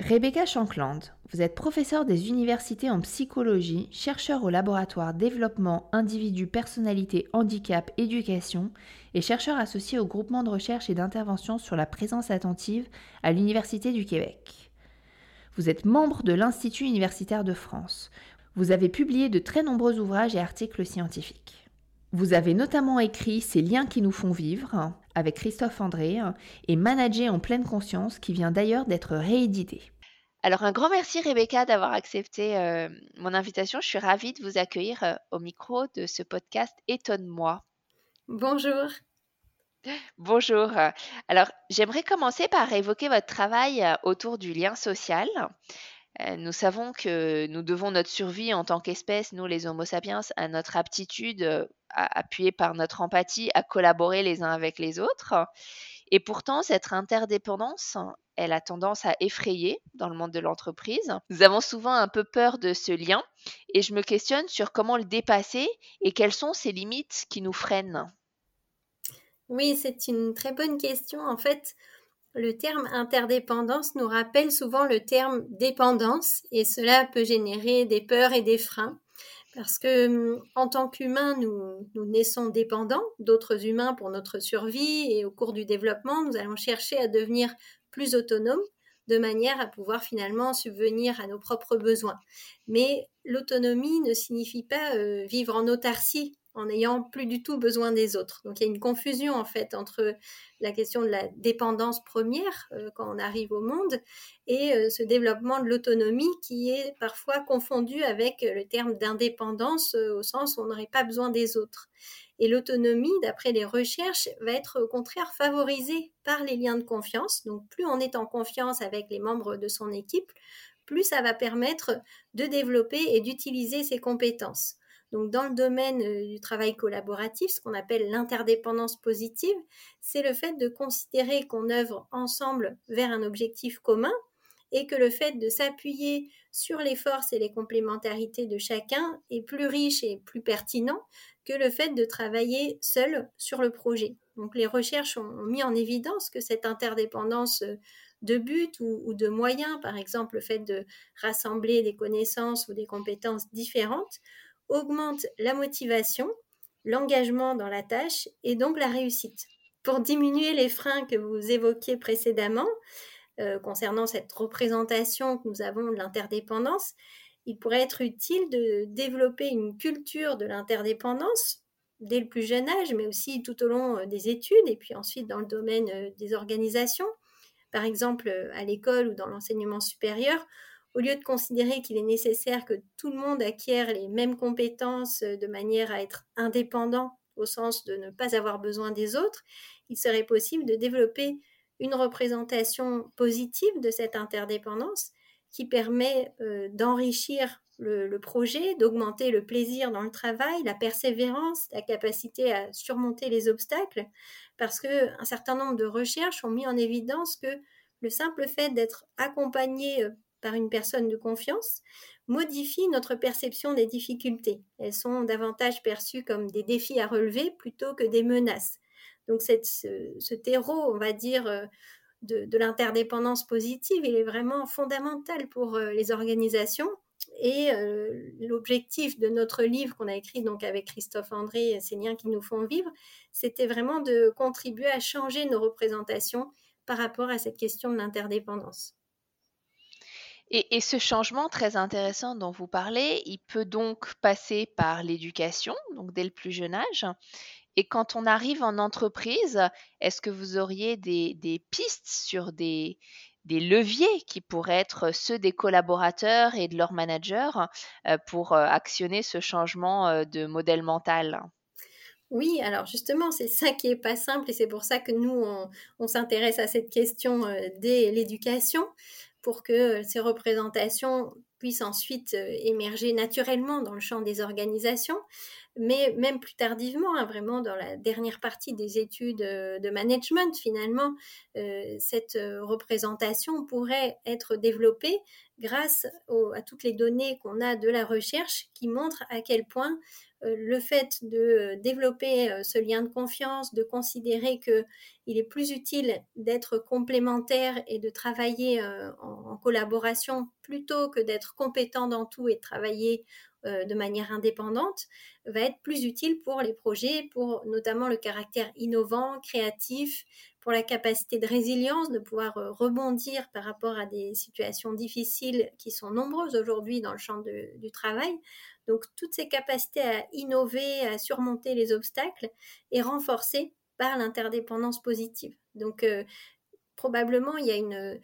Rebecca Shankland, vous êtes professeure des universités en psychologie, chercheur au laboratoire Développement, Individu, Personnalité, Handicap, Éducation et chercheur associé au groupement de recherche et d'intervention sur la présence attentive à l'Université du Québec. Vous êtes membre de l'Institut universitaire de France. Vous avez publié de très nombreux ouvrages et articles scientifiques. Vous avez notamment écrit Ces liens qui nous font vivre avec Christophe André et Manager en pleine conscience qui vient d'ailleurs d'être réédité. Alors un grand merci Rebecca d'avoir accepté euh, mon invitation. Je suis ravie de vous accueillir euh, au micro de ce podcast Étonne-moi. Bonjour. Bonjour. Alors j'aimerais commencer par évoquer votre travail euh, autour du lien social. Euh, nous savons que nous devons notre survie en tant qu'espèce, nous les Homo sapiens, à notre aptitude, euh, appuyée par notre empathie, à collaborer les uns avec les autres. Et pourtant, cette interdépendance, elle a tendance à effrayer dans le monde de l'entreprise. Nous avons souvent un peu peur de ce lien et je me questionne sur comment le dépasser et quelles sont ces limites qui nous freinent. Oui, c'est une très bonne question. En fait, le terme interdépendance nous rappelle souvent le terme dépendance et cela peut générer des peurs et des freins parce que hum, en tant qu'humains, nous, naissons dépendants d'autres humains pour notre survie et au cours du développement, nous allons chercher à devenir plus autonomes de manière à pouvoir finalement subvenir à nos propres besoins. Mais l'autonomie ne signifie pas euh, vivre en autarcie en n'ayant plus du tout besoin des autres. Donc il y a une confusion en fait entre la question de la dépendance première euh, quand on arrive au monde et euh, ce développement de l'autonomie qui est parfois confondu avec le terme d'indépendance euh, au sens où on n'aurait pas besoin des autres. Et l'autonomie, d'après les recherches, va être au contraire favorisée par les liens de confiance. Donc plus on est en confiance avec les membres de son équipe, plus ça va permettre de développer et d'utiliser ses compétences. Donc, dans le domaine euh, du travail collaboratif, ce qu'on appelle l'interdépendance positive, c'est le fait de considérer qu'on œuvre ensemble vers un objectif commun et que le fait de s'appuyer sur les forces et les complémentarités de chacun est plus riche et plus pertinent que le fait de travailler seul sur le projet. Donc les recherches ont mis en évidence que cette interdépendance euh, de buts ou, ou, de moyens, par exemple le fait de rassembler des connaissances ou des compétences différentes, augmente la motivation, l'engagement dans la tâche et donc la réussite. Pour diminuer les freins que vous évoquiez précédemment, euh, concernant cette représentation que nous avons de l'interdépendance, il pourrait être utile de développer une culture de l'interdépendance dès le plus jeune âge, mais aussi tout au long euh, des études et puis ensuite dans le domaine euh, des organisations, par exemple à l'école ou dans l'enseignement supérieur, au lieu de considérer qu'il est nécessaire que tout le monde acquiert les mêmes compétences euh, de manière à être indépendant au sens de ne pas avoir besoin des autres, il serait possible de développer une représentation positive de cette interdépendance qui permet euh, d'enrichir le, le, projet, d'augmenter le plaisir dans le travail, la persévérance, la capacité à surmonter les obstacles, parce qu'un certain nombre de recherches ont mis en évidence que le simple fait d'être accompagné euh, par une personne de confiance modifie notre perception des difficultés. Elles sont davantage perçues comme des défis à relever plutôt que des menaces. Donc ce, terreau, on va dire, euh, de, l'interdépendance positive, il est vraiment fondamental pour euh, les organisations. Et euh, l'objectif de notre livre qu'on a écrit donc avec Christophe André, Ces liens qui nous font vivre, c'était vraiment de contribuer à changer nos représentations par rapport à cette question de l'interdépendance. Et, ce changement très intéressant dont vous parlez, il peut donc passer par l'éducation, donc dès le plus jeune âge. Et quand on arrive en entreprise, est-ce que vous auriez des, pistes sur des, leviers qui pourraient être ceux des collaborateurs et de leurs managers euh, pour euh, actionner ce changement euh, de modèle mental? Oui, alors justement, c'est ça qui est pas simple et c'est pour ça que nous, on, s'intéresse à cette question dès l'éducation pour que ces représentations puissent ensuite euh, émerger naturellement dans le champ des organisations, mais même plus tardivement, hein, vraiment dans la dernière partie des études euh, de management, finalement, cette représentation pourrait être développée grâce à toutes les données qu'on a de la recherche qui montrent à quel point euh, le fait de euh, développer euh, ce lien de confiance, de considérer qu'il est plus utile d'être complémentaire et de travailler en, collaboration plutôt que d'être compétent dans tout et de travailler de manière indépendante, va être plus utile pour les projets, pour notamment le caractère innovant, créatif, pour la capacité de résilience, de pouvoir rebondir par rapport à des situations difficiles qui sont nombreuses aujourd'hui dans le champ du travail. Donc toutes ces capacités à innover, à surmonter les obstacles est renforcée par l'interdépendance positive. Donc euh, probablement il y a une,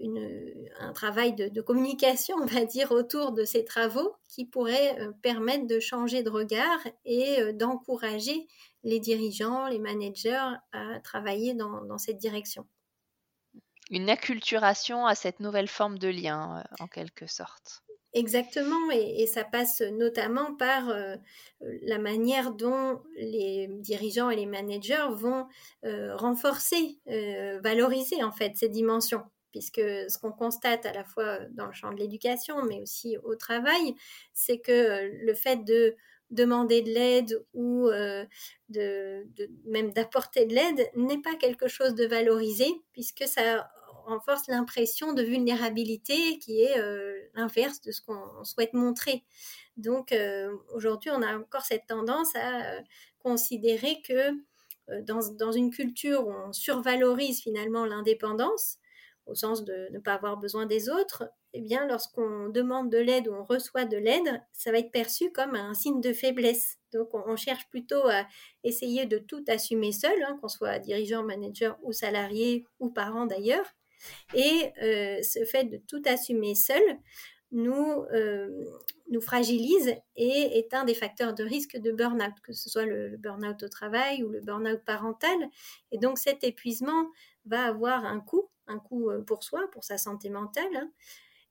un travail de, communication, on va dire, autour de ces travaux qui pourrait euh, permettre de changer de regard et euh, d'encourager les dirigeants, les managers à travailler dans cette direction. Une acculturation à cette nouvelle forme de lien, en quelque sorte. Exactement, et, ça passe notamment par euh, la manière dont les dirigeants et les managers vont euh, renforcer, euh, valoriser en fait ces dimensions. Puisque ce qu'on constate à la fois dans le champ de l'éducation, mais aussi au travail, c'est que le fait de demander de l'aide ou de, même d'apporter de l'aide n'est pas quelque chose de valorisé, puisque ça renforce l'impression de vulnérabilité qui est euh, l'inverse de ce qu'on souhaite montrer. Donc euh, aujourd'hui, on a encore cette tendance à euh, considérer que dans, une culture où on survalorise finalement l'indépendance, au sens de ne pas avoir besoin des autres, eh bien, lorsqu'on demande de l'aide ou on reçoit de l'aide, ça va être perçu comme un signe de faiblesse. Donc, on, cherche plutôt à essayer de tout assumer seul, hein, qu'on soit dirigeant, manager ou salarié ou parent d'ailleurs. Et euh, ce fait de tout assumer seul nous, euh, nous fragilise et est un des facteurs de risque de burn-out, que ce soit le, burn-out au travail ou le burn-out parental. Et donc cet épuisement va avoir un coût, un coût euh, pour soi, pour sa santé mentale, hein,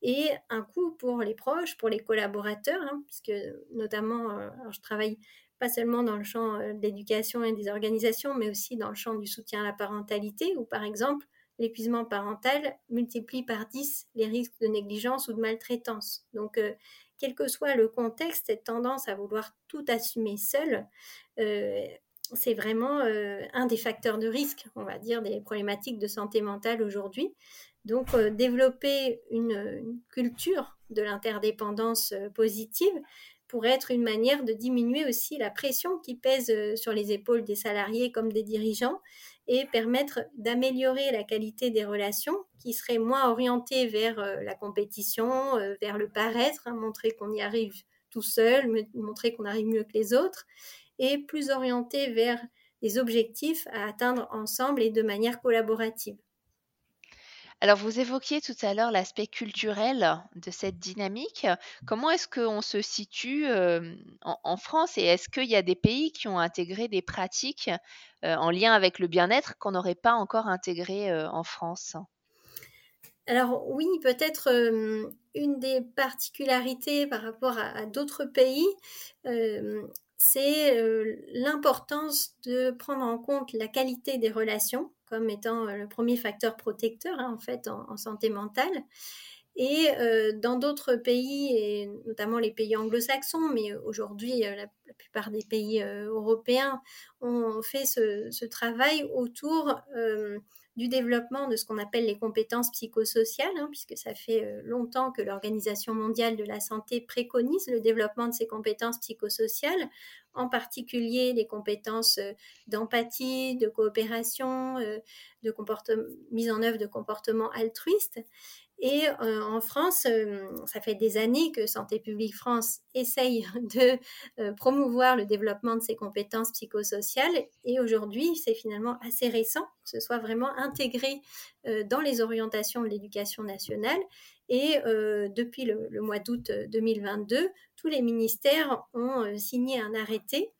et un coût pour les proches, pour les collaborateurs, hein, puisque notamment, je travaille pas seulement dans le champ de l'éducation et des organisations, mais aussi dans le champ du soutien à la parentalité, où par exemple, l'épuisement parental multiplie par 10 les risques de négligence ou de maltraitance. Donc, euh, quel que soit le contexte, cette tendance à vouloir tout assumer seul, euh, c'est vraiment euh, un des facteurs de risque, on va dire, des problématiques de santé mentale aujourd'hui. Donc, développer une, culture de l'interdépendance positive pourrait être une manière de diminuer aussi la pression qui pèse sur les épaules des salariés comme des dirigeants et permettre d'améliorer la qualité des relations qui seraient moins orientées vers euh, la compétition, euh, vers le paraître, hein, montrer qu'on y arrive tout seul, montrer qu'on arrive mieux que les autres, et plus orientées vers des objectifs à atteindre ensemble et de manière collaborative. Alors, vous évoquiez tout à l'heure l'aspect culturel de cette dynamique. Comment est-ce qu'on se situe en, France et est-ce qu'il y a des pays qui ont intégré des pratiques en lien avec le bien-être qu'on n'aurait pas encore intégré en France? Alors oui, peut-être une des particularités par rapport à, d'autres pays, c'est l'importance de prendre en compte la qualité des relations comme étant euh, le premier facteur protecteur hein, en fait en, santé mentale. Et euh, dans d'autres pays, notamment les pays anglo-saxons, mais aujourd'hui euh, la, plupart des pays européens ont fait ce travail autour du développement de ce qu'on appelle les compétences psychosociales, hein, puisque ça fait euh, longtemps que l'Organisation mondiale de la santé préconise le développement de ces compétences psychosociales, en particulier les compétences euh, d'empathie, de coopération, euh, de mise en œuvre de comportements altruistes. Et euh, en France, euh, ça fait des années que Santé publique France essaye de euh, promouvoir le développement de ces compétences psychosociales. Et aujourd'hui, c'est finalement assez récent que ce soit vraiment intégré dans les orientations de l'éducation nationale. Et depuis le, le mois d'août 2022, tous les ministères ont signé un arrêté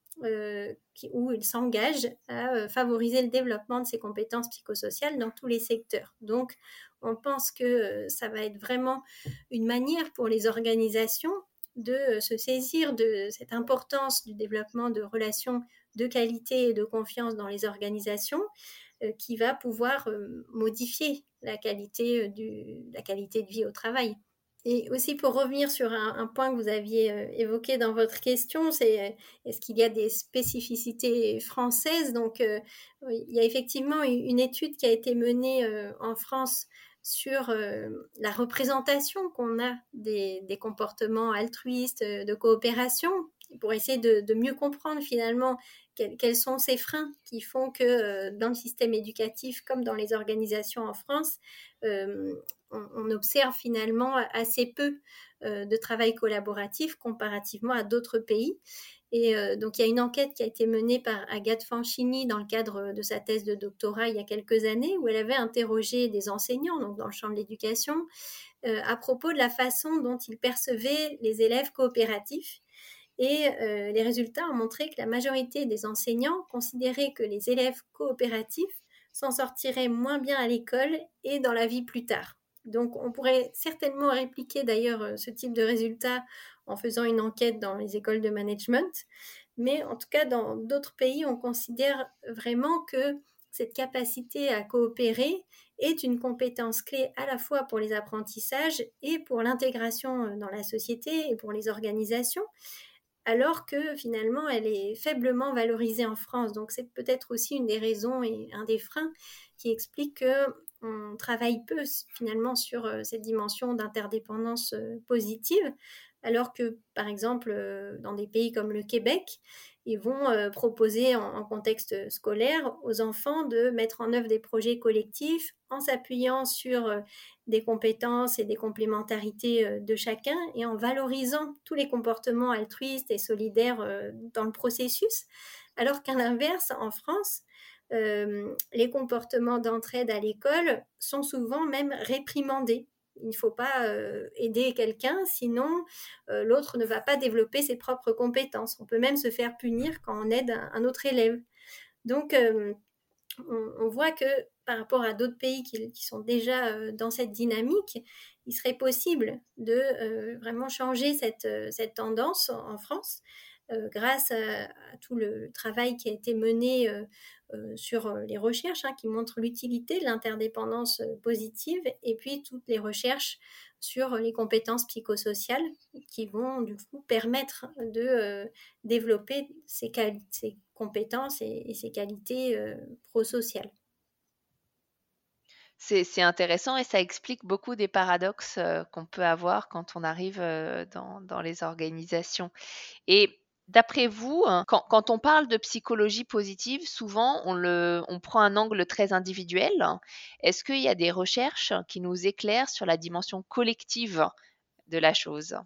où il s'engage à favoriser le développement de ses compétences psychosociales dans tous les secteurs. Donc, on pense que ça va être vraiment une manière pour les organisations de se saisir de cette importance du développement de relations de qualité et de confiance dans les organisations qui va pouvoir modifier la qualité, du, la qualité de vie au travail. Et aussi pour revenir sur un, point que vous aviez euh, évoqué dans votre question, c'est euh, est-ce qu'il y a des spécificités françaises? Donc, euh, il y a effectivement une étude qui a été menée en France sur la représentation qu'on a des, comportements altruistes, de coopération, pour essayer de, mieux comprendre finalement quels, sont ces freins qui font que dans le système éducatif comme dans les organisations en France, on, observe finalement assez peu euh, de travail collaboratif comparativement à d'autres pays. Et euh, donc, il y a une enquête qui a été menée par Agathe Fanchini dans le cadre de sa thèse de doctorat il y a quelques années, où elle avait interrogé des enseignants, donc dans le champ de l'éducation, euh, à propos de la façon dont ils percevaient les élèves coopératifs. Et les résultats ont montré que la majorité des enseignants considéraient que les élèves coopératifs s'en sortiraient moins bien à l'école et dans la vie plus tard. Donc, on pourrait certainement répliquer d'ailleurs euh, ce type de résultat en faisant une enquête dans les écoles de management. Mais en tout cas, dans d'autres pays, on considère vraiment que cette capacité à coopérer est une compétence clé à la fois pour les apprentissages et pour l'intégration euh, dans la société et pour les organisations, alors que finalement elle est faiblement valorisée en France. Donc c'est peut-être aussi une des raisons et un des freins qui explique que on travaille peu finalement sur euh, cette dimension d'interdépendance euh, positive, alors que par exemple euh, dans des pays comme le Québec, ils vont proposer en, contexte scolaire aux enfants de mettre en œuvre des projets collectifs en s'appuyant sur des compétences et des complémentarités de chacun et en valorisant tous les comportements altruistes et solidaires dans le processus. Alors qu'à l'inverse, en France, euh, les comportements d'entraide à l'école sont souvent même réprimandés. Il ne faut pas euh, aider quelqu'un, sinon euh, l'autre ne va pas développer ses propres compétences. On peut même se faire punir quand on aide un, autre élève. Donc, on, voit que par rapport à d'autres pays qui, sont déjà dans cette dynamique, il serait possible de vraiment changer cette tendance en, France. Grâce à, tout le travail qui a été mené euh, sur euh, les recherches hein, qui montrent l'utilité de l'interdépendance euh, positive et puis toutes les recherches sur les compétences psychosociales qui vont du coup permettre de développer ces, compétences et, ces qualités prosociales. C'est intéressant et ça explique beaucoup des paradoxes qu'on peut avoir quand on arrive dans, les organisations. D'après vous, hein, quand, on parle de psychologie positive, souvent on, prend un angle très individuel. Est-ce qu'il y a des recherches qui nous éclairent sur la dimension collective de la chose?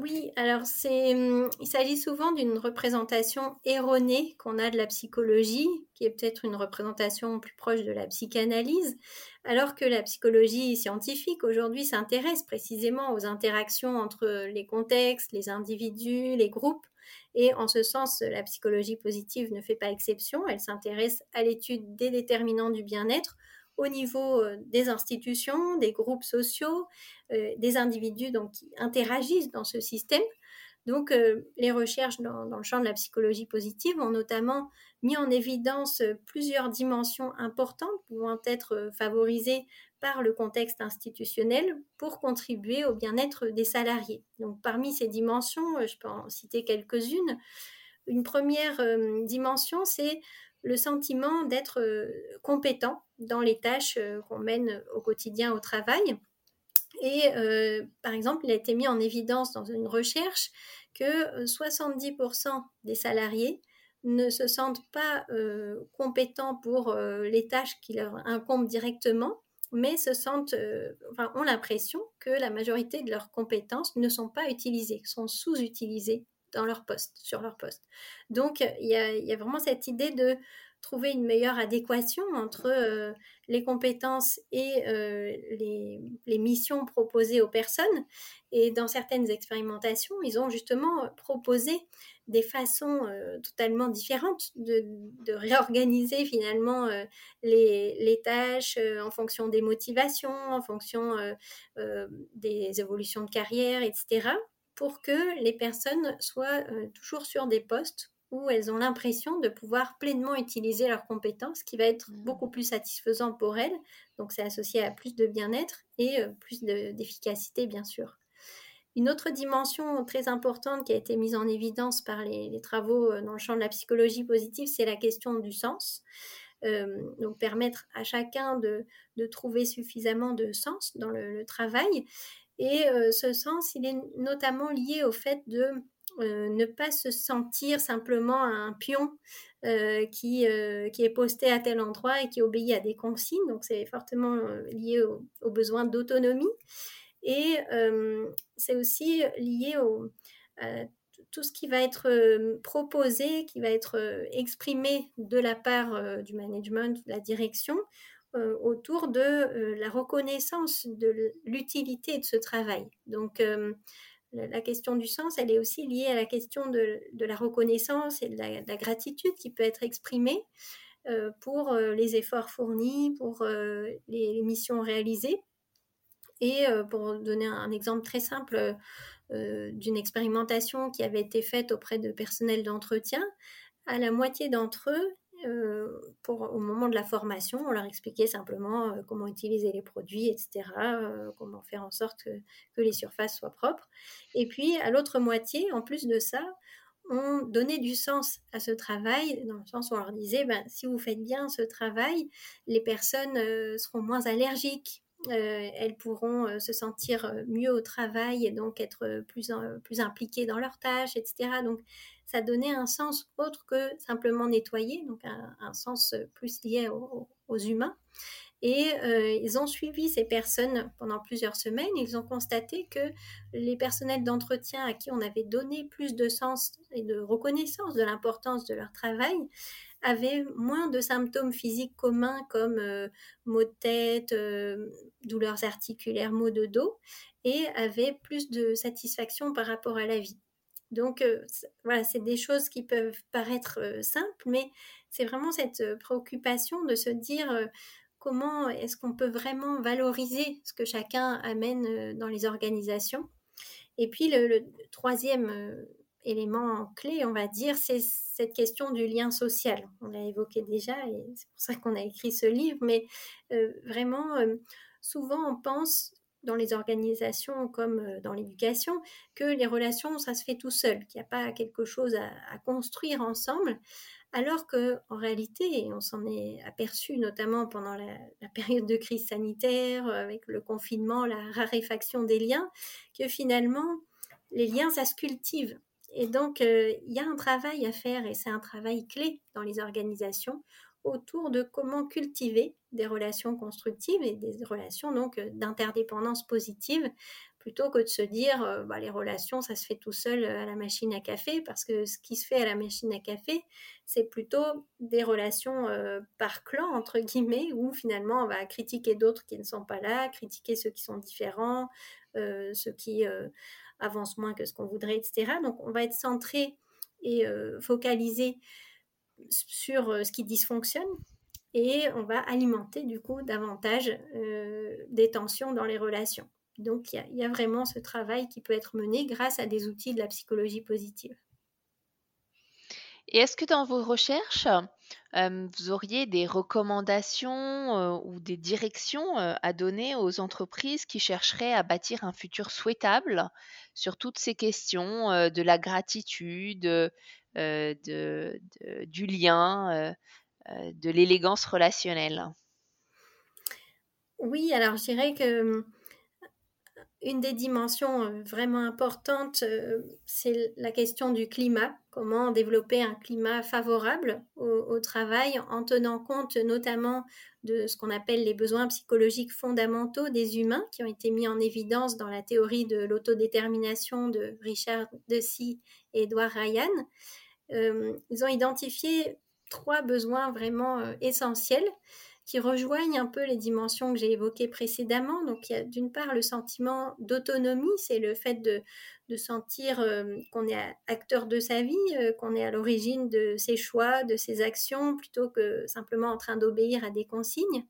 Oui, alors c'est, hum, il s'agit souvent d'une représentation erronée qu'on a de la psychologie, qui est peut-être une représentation plus proche de la psychanalyse, alors que la psychologie scientifique aujourd'hui s'intéresse précisément aux interactions entre les contextes, les individus, les groupes. Et en ce sens, la psychologie positive ne fait pas exception. Elle s'intéresse à l'étude des déterminants du bien-être au niveau euh, des institutions, des groupes sociaux, euh, des individus donc, qui interagissent dans ce système. Donc, euh, les recherches dans, le champ de la psychologie positive ont notamment mis en évidence plusieurs dimensions importantes pouvant être favorisées par le contexte institutionnel pour contribuer au bien-être des salariés. Donc, parmi ces dimensions, je peux en citer quelques-unes. Une première dimension, c'est le sentiment d'être compétent dans les tâches euh, qu'on mène au quotidien au travail. Et euh, par exemple, il a été mis en évidence dans une recherche que 70% des salariés ne se sentent pas compétents pour les tâches qui leur incombent directement, mais se sentent, ont l'impression que la majorité de leurs compétences ne sont pas utilisées, sont sous-utilisées dans leur poste, sur leur poste. Donc, il y a vraiment cette idée de trouver une meilleure adéquation entre euh, les compétences et euh, les, missions proposées aux personnes. Et dans certaines expérimentations, ils ont justement proposé des façons euh, totalement différentes de, réorganiser finalement les, tâches en fonction des motivations, en fonction des évolutions de carrière, etc., pour que les personnes soient toujours sur des postes où elles ont l'impression de pouvoir pleinement utiliser leurs compétences, qui va être mmh. beaucoup plus satisfaisant pour elles. Donc c'est associé à plus de bien-être et euh, plus d'efficacité, bien sûr. Une autre dimension très importante qui a été mise en évidence par les, travaux euh, dans le champ de la psychologie positive, c'est la question du sens. Euh, donc permettre à chacun de, trouver suffisamment de sens dans le, travail. Et ce sens, il est notamment lié au fait de euh, ne pas se sentir simplement un pion euh, qui, euh, qui est posté à tel endroit et qui obéit à des consignes. Donc c'est fortement lié au, besoin d'autonomie. Et c'est aussi lié au, à tout ce qui va être proposé, qui va être exprimé de la part du management, de la direction, autour de la reconnaissance de l'utilité de ce travail. Donc, la question du sens, elle est aussi liée à la question de, la reconnaissance et de la, gratitude qui peut être exprimée euh, pour euh, les efforts fournis, pour euh, les, missions réalisées. Et pour donner un, exemple très simple d'une expérimentation qui avait été faite auprès de personnel d'entretien, à la moitié d'entre eux, euh, pour, au moment de la formation, on leur expliquait simplement euh, comment utiliser les produits, etc., euh, comment faire en sorte que, les surfaces soient propres. Et puis, à l'autre moitié, en plus de ça, on donnait du sens à ce travail, dans le sens où on leur disait, ben, si vous faites bien ce travail, les personnes seront moins allergiques, elles pourront se sentir mieux au travail et donc être plus, impliquées dans leurs tâches, etc. Donc, ça donnait un sens autre que simplement nettoyer, donc un, sens plus lié aux, humains. Et euh, ils ont suivi ces personnes pendant plusieurs semaines. Ils ont constaté que les personnels d'entretien à qui on avait donné plus de sens et de reconnaissance de l'importance de leur travail avaient moins de symptômes physiques communs comme euh, maux de tête, euh, douleurs articulaires, maux de dos, et avaient plus de satisfaction par rapport à la vie. Donc euh, voilà, c'est des choses qui peuvent paraître euh, simples, mais c'est vraiment cette euh, préoccupation de se dire comment est-ce qu'on peut vraiment valoriser ce que chacun amène dans les organisations. Et puis le, troisième élément clé, on va dire, c'est cette question du lien social. On l'a évoqué déjà et c'est pour ça qu'on a écrit ce livre, mais vraiment, souvent on pense dans les organisations comme euh, dans l'éducation que les relations, ça se fait tout seul, qu'il n'y a pas quelque chose à, construire ensemble, alors que en réalité, on s'en est aperçu notamment pendant la, période de crise sanitaire, euh, avec le confinement, la raréfaction des liens, que finalement, les liens, ça se cultive. Et donc, euh, il y a un travail à faire, et c'est un travail clé dans les organisations, autour de comment cultiver des relations constructives et des relations donc euh, d'interdépendance positive plutôt que de se dire euh, bah, les relations ça se fait tout seul euh, à la machine à café parce que ce qui se fait à la machine à café c'est plutôt des relations par clan entre guillemets où finalement on va critiquer d'autres qui ne sont pas là critiquer ceux qui sont différents ceux qui avancent moins que ce qu'on voudrait etc donc on va être centré et focalisé sur euh, ce qui dysfonctionne et on va alimenter du coup davantage euh, des tensions dans les relations. Donc il y, a vraiment ce travail qui peut être mené grâce à des outils de la psychologie positive. Et est-ce que dans vos recherches, euh, vous auriez des recommandations ou des directions à donner aux entreprises qui chercheraient à bâtir un futur souhaitable sur toutes ces questions de la gratitude, euh, de, du lien, euh, euh, de l'élégance relationnelle Oui, alors je dirais que une des dimensions vraiment importantes, c'est la question du climat. Comment développer un climat favorable au, travail en tenant compte notamment de ce qu'on appelle les besoins psychologiques fondamentaux des humains qui ont été mis en évidence dans la théorie de l'autodétermination de Richard Deci et Edward Ryan. Euh, ils ont identifié trois besoins vraiment essentiels qui rejoignent un peu les dimensions que j'ai évoquées précédemment. Donc il y a d'une part le sentiment d'autonomie, c'est le fait de, sentir euh, qu'on est acteur de sa vie, euh, qu'on est à l'origine de ses choix, de ses actions, plutôt que simplement en train d'obéir à des consignes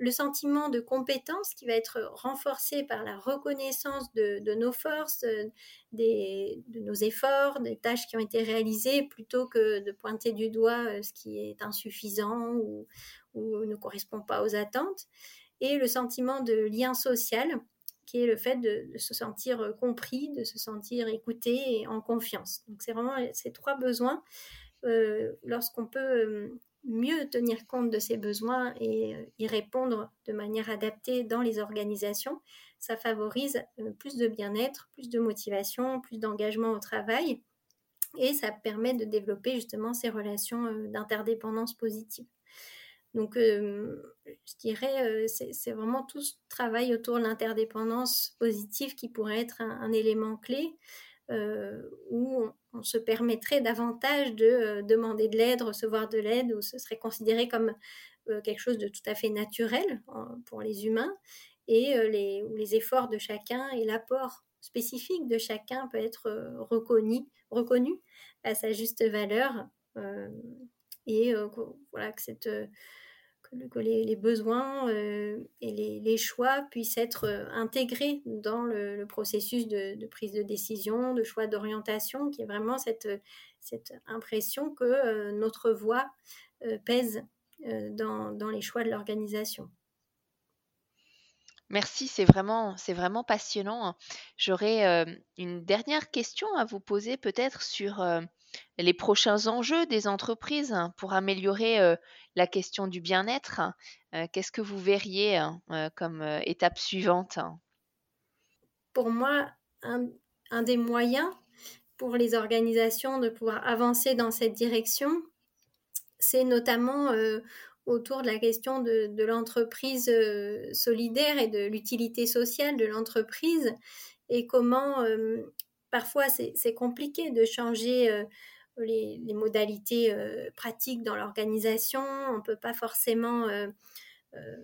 le sentiment de compétence qui va être renforcé par la reconnaissance de, nos forces, euh, de nos efforts, des tâches qui ont été réalisées, plutôt que de pointer du doigt ce qui est insuffisant ou, ne correspond pas aux attentes. Et le sentiment de lien social, qui est le fait de, se sentir compris, de se sentir écouté et en confiance. Donc c'est vraiment ces trois besoins. Euh, lorsqu'on peut mieux tenir compte de ses besoins et euh, y répondre de manière adaptée dans les organisations, ça favorise euh, plus de bien-être, plus de motivation, plus d'engagement au travail et ça permet de développer justement ces relations euh, d'interdépendance positive. Donc, je dirais, c'est vraiment tout ce travail autour de l'interdépendance positive qui pourrait être un élément clé. Euh, où on, se permettrait davantage de euh, demander de l'aide, recevoir de l'aide, où ce serait considéré comme euh, quelque chose de tout à fait naturel pour les humains, et où les efforts de chacun et l'apport spécifique de chacun peut être reconnu, reconnu à sa juste valeur, et voilà que cette que, les, besoins et les, choix puissent être intégrés dans le, processus de, prise de décision, de choix d'orientation, qui est vraiment cette, cette impression que notre voix pèse dans, dans, les choix de l'organisation. Merci, c'est vraiment, c'est vraiment passionnant. J'aurais une dernière question à vous poser peut-être sur les prochains enjeux des entreprises hein, pour améliorer euh, la question du bien-être. Euh, qu'est-ce que vous verriez hein, euh, comme étape suivante Pour moi, un, des moyens pour les organisations de pouvoir avancer dans cette direction, c'est notamment autour de la question de l'entreprise solidaire et de l'utilité sociale de l'entreprise et comment parfois c'est compliqué de changer les, modalités euh, pratiques dans l'organisation. On ne peut pas forcément euh, euh,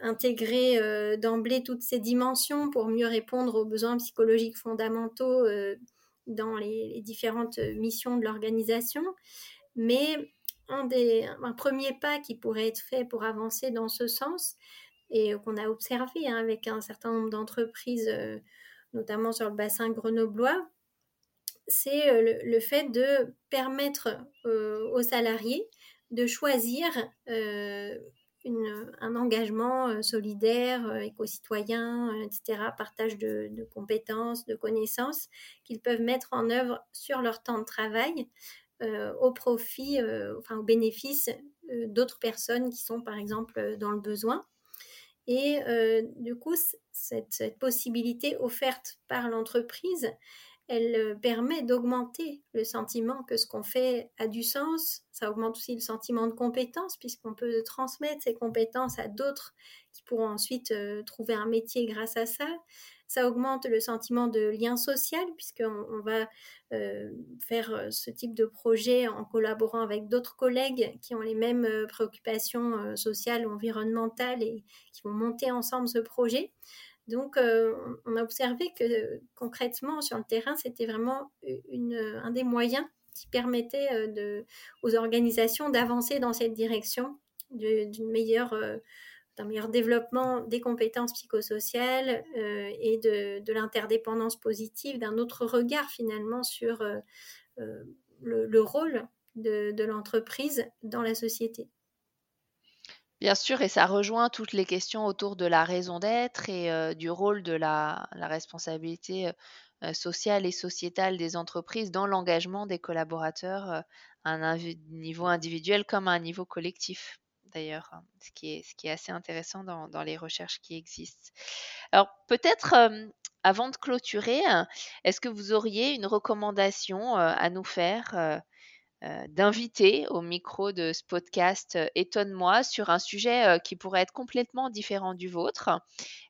intégrer d'emblée toutes ces dimensions pour mieux répondre aux besoins psychologiques fondamentaux dans les, différentes missions de l'organisation. Mais un, des, un premier pas qui pourrait être fait pour avancer dans ce sens, et qu'on a observé hein, avec un certain nombre d'entreprises, notamment sur le bassin grenoblois, c'est euh, le, fait de permettre euh, aux salariés de choisir euh, un engagement solidaire, éco-citoyen, etc., partage de, compétences, de connaissances qu'ils peuvent mettre en œuvre sur leur temps de travail au profit, enfin au bénéfice d'autres personnes qui sont par exemple dans le besoin. Et du coup, cette possibilité offerte par l'entreprise, elle euh, permet d'augmenter le sentiment que ce qu'on fait a du sens. Ça augmente aussi le sentiment de compétence puisqu'on peut transmettre ces compétences à d'autres qui pourront ensuite euh, trouver un métier grâce à ça. Ça augmente le sentiment de lien social puisqu'on on va euh, faire ce type de projet en collaborant avec d'autres collègues qui ont les mêmes préoccupations sociales ou environnementales et qui vont monter ensemble ce projet. Donc, euh, on a observé que concrètement, sur le terrain, c'était vraiment un des moyens qui permettait euh, aux organisations d'avancer dans cette direction euh, d'un meilleur développement des compétences psychosociales et de, l'interdépendance positive, d'un autre regard finalement sur le, rôle de l'entreprise dans la société. Bien sûr et ça rejoint toutes les questions autour de la raison d'être et du rôle de la responsabilité, sociale et sociétale des entreprises dans l'engagement des collaborateurs, à un niveau individuel comme à un niveau collectif. d'ailleurs, hein, ce, qui est, assez intéressant dans les recherches qui existent. Alors peut-être avant de clôturer, est-ce que vous auriez une recommandation à nous faire d'inviter au micro de ce podcast Étonne-moi sur un sujet qui pourrait être complètement différent du vôtre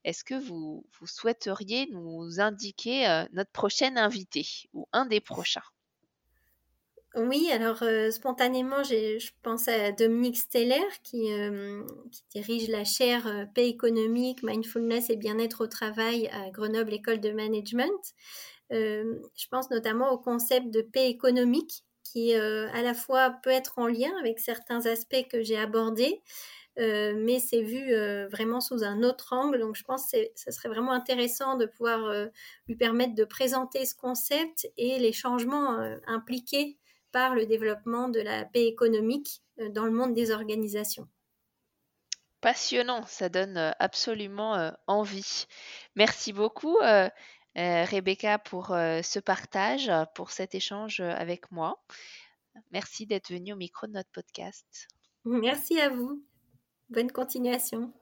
Est-ce que vous, souhaiteriez nous indiquer notre prochain invité ou un des prochains? Oui, alors euh, spontanément, je pense à Dominique Steller qui, euh, dirige la chaire euh, paix économique, mindfulness et bien-être au travail à Grenoble École de Management. je pense notamment au concept de paix économique qui à la fois peut être en lien avec certains aspects que j'ai abordés, mais c'est vu vraiment sous un autre angle. Donc je pense que ce serait vraiment intéressant de pouvoir lui permettre de présenter ce concept et les changements impliqués par le développement de la paix économique euh, dans le monde des organisations. Passionnant, ça donne euh, absolument euh, envie. Merci beaucoup, Rebecca, pour ce partage, pour cet échange avec moi. Merci d'être venue au micro de notre podcast. Merci à vous. Bonne continuation.